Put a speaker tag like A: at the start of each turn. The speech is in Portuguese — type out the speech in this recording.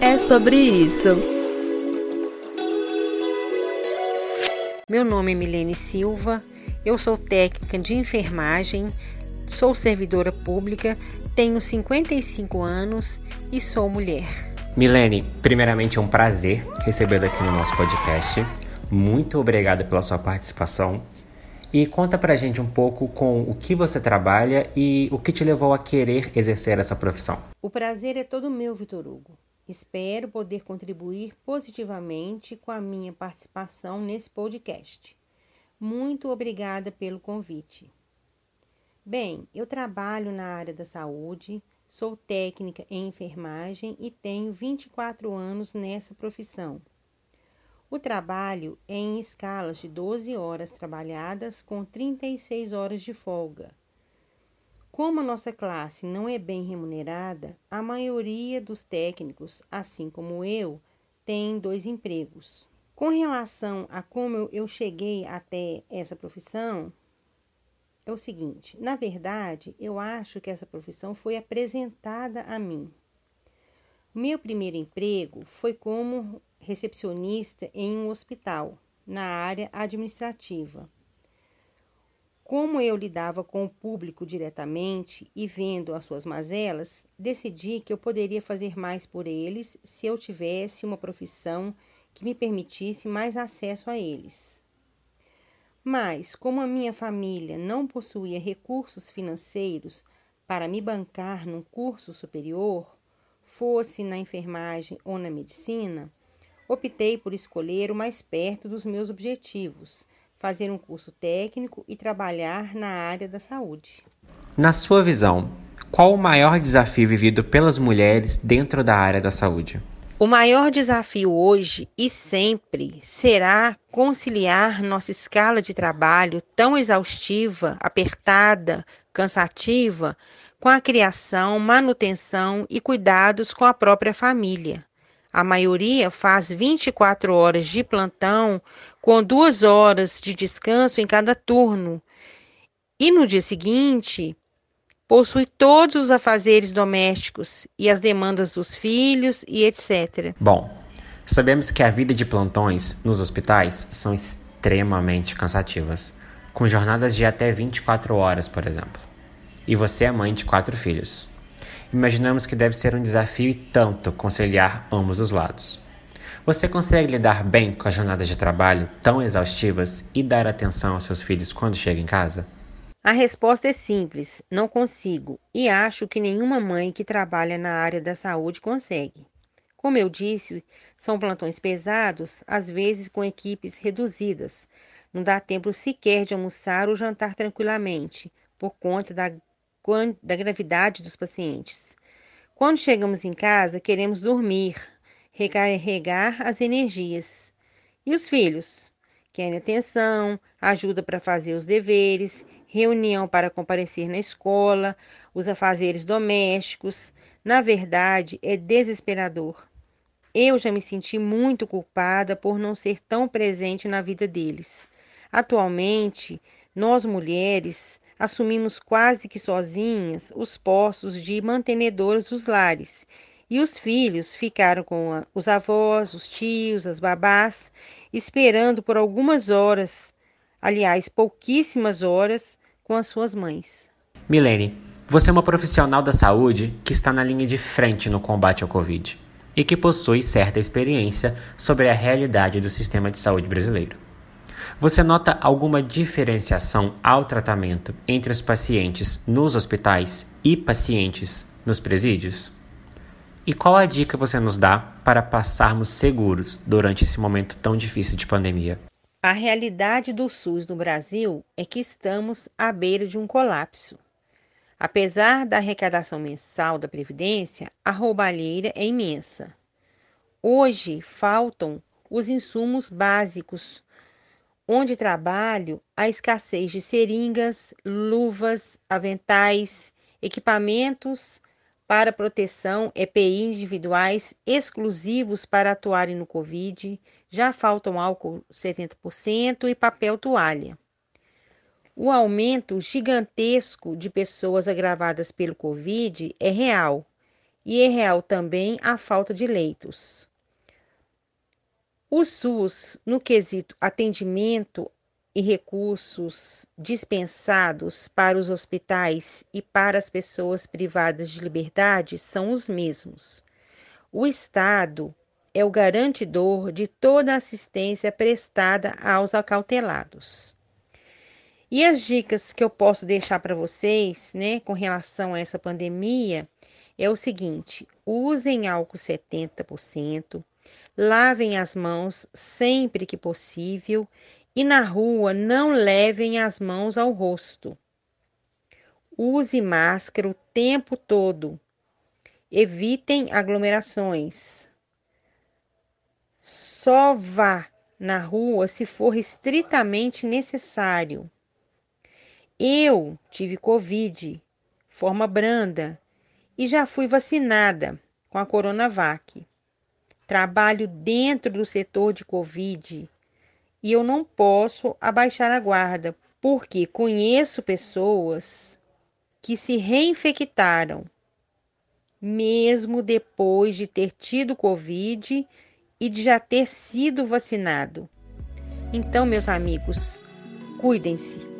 A: é sobre isso.
B: Meu nome é Milene Silva, eu sou técnica de enfermagem, sou servidora pública, tenho 55 anos e sou mulher.
C: Milene, primeiramente é um prazer recebê-la aqui no nosso podcast. Muito obrigada pela sua participação. E conta pra gente um pouco com o que você trabalha e o que te levou a querer exercer essa profissão.
B: O prazer é todo meu, Vitor Hugo. Espero poder contribuir positivamente com a minha participação nesse podcast. Muito obrigada pelo convite. Bem, eu trabalho na área da saúde, sou técnica em enfermagem e tenho 24 anos nessa profissão. O trabalho é em escalas de 12 horas trabalhadas com 36 horas de folga. Como a nossa classe não é bem remunerada, a maioria dos técnicos, assim como eu, tem dois empregos. Com relação a como eu cheguei até essa profissão, é o seguinte: na verdade, eu acho que essa profissão foi apresentada a mim. Meu primeiro emprego foi como recepcionista em um hospital, na área administrativa. Como eu lidava com o público diretamente e vendo as suas mazelas, decidi que eu poderia fazer mais por eles se eu tivesse uma profissão que me permitisse mais acesso a eles. Mas, como a minha família não possuía recursos financeiros para me bancar num curso superior, fosse na enfermagem ou na medicina, optei por escolher o mais perto dos meus objetivos, fazer um curso técnico e trabalhar na área da saúde.
C: Na sua visão, qual o maior desafio vivido pelas mulheres dentro da área da saúde?
B: O maior desafio hoje e sempre será conciliar nossa escala de trabalho tão exaustiva, apertada, cansativa, com a criação, manutenção e cuidados com a própria família. A maioria faz 24 horas de plantão, com duas horas de descanso em cada turno. E no dia seguinte, possui todos os afazeres domésticos e as demandas dos filhos e etc.
C: Bom, sabemos que a vida de plantões nos hospitais são extremamente cansativas, com jornadas de até 24 horas, por exemplo. E você é mãe de quatro filhos imaginamos que deve ser um desafio e tanto conciliar ambos os lados. Você consegue lidar bem com as jornadas de trabalho tão exaustivas e dar atenção aos seus filhos quando chega em casa?
B: A resposta é simples: não consigo, e acho que nenhuma mãe que trabalha na área da saúde consegue. Como eu disse, são plantões pesados, às vezes com equipes reduzidas. Não dá tempo sequer de almoçar ou jantar tranquilamente, por conta da da gravidade dos pacientes. Quando chegamos em casa, queremos dormir, recarregar as energias. E os filhos? Querem atenção, ajuda para fazer os deveres, reunião para comparecer na escola, os afazeres domésticos. Na verdade, é desesperador. Eu já me senti muito culpada por não ser tão presente na vida deles. Atualmente, nós mulheres assumimos quase que sozinhas os postos de mantenedoras dos lares, e os filhos ficaram com os avós, os tios, as babás, esperando por algumas horas, aliás, pouquíssimas horas, com as suas mães.
C: Milene, você é uma profissional da saúde que está na linha de frente no combate ao Covid e que possui certa experiência sobre a realidade do sistema de saúde brasileiro. Você nota alguma diferenciação ao tratamento entre os pacientes nos hospitais e pacientes nos presídios? E qual a dica você nos dá para passarmos seguros durante esse momento tão difícil de pandemia?
B: A realidade do SUS no Brasil é que estamos à beira de um colapso. Apesar da arrecadação mensal da Previdência, a roubalheira é imensa. Hoje faltam os insumos básicos onde trabalho, a escassez de seringas, luvas, aventais, equipamentos para proteção EPI individuais exclusivos para atuarem no Covid, já faltam álcool 70% e papel toalha. O aumento gigantesco de pessoas agravadas pelo Covid é real e é real também a falta de leitos. O SUS, no quesito atendimento e recursos dispensados para os hospitais e para as pessoas privadas de liberdade são os mesmos. O Estado é o garantidor de toda a assistência prestada aos acautelados. E as dicas que eu posso deixar para vocês, né, com relação a essa pandemia, é o seguinte: usem álcool 70%, lavem as mãos sempre que possível e na rua não levem as mãos ao rosto. Use máscara o tempo todo. Evitem aglomerações. Só vá na rua se for estritamente necessário. Eu tive Covid, forma branda, e já fui vacinada com a Coronavac. Trabalho dentro do setor de Covid e eu não posso abaixar a guarda, porque conheço pessoas que se reinfectaram, mesmo depois de ter tido Covid e de já ter sido vacinado. Então, meus amigos, cuidem-se.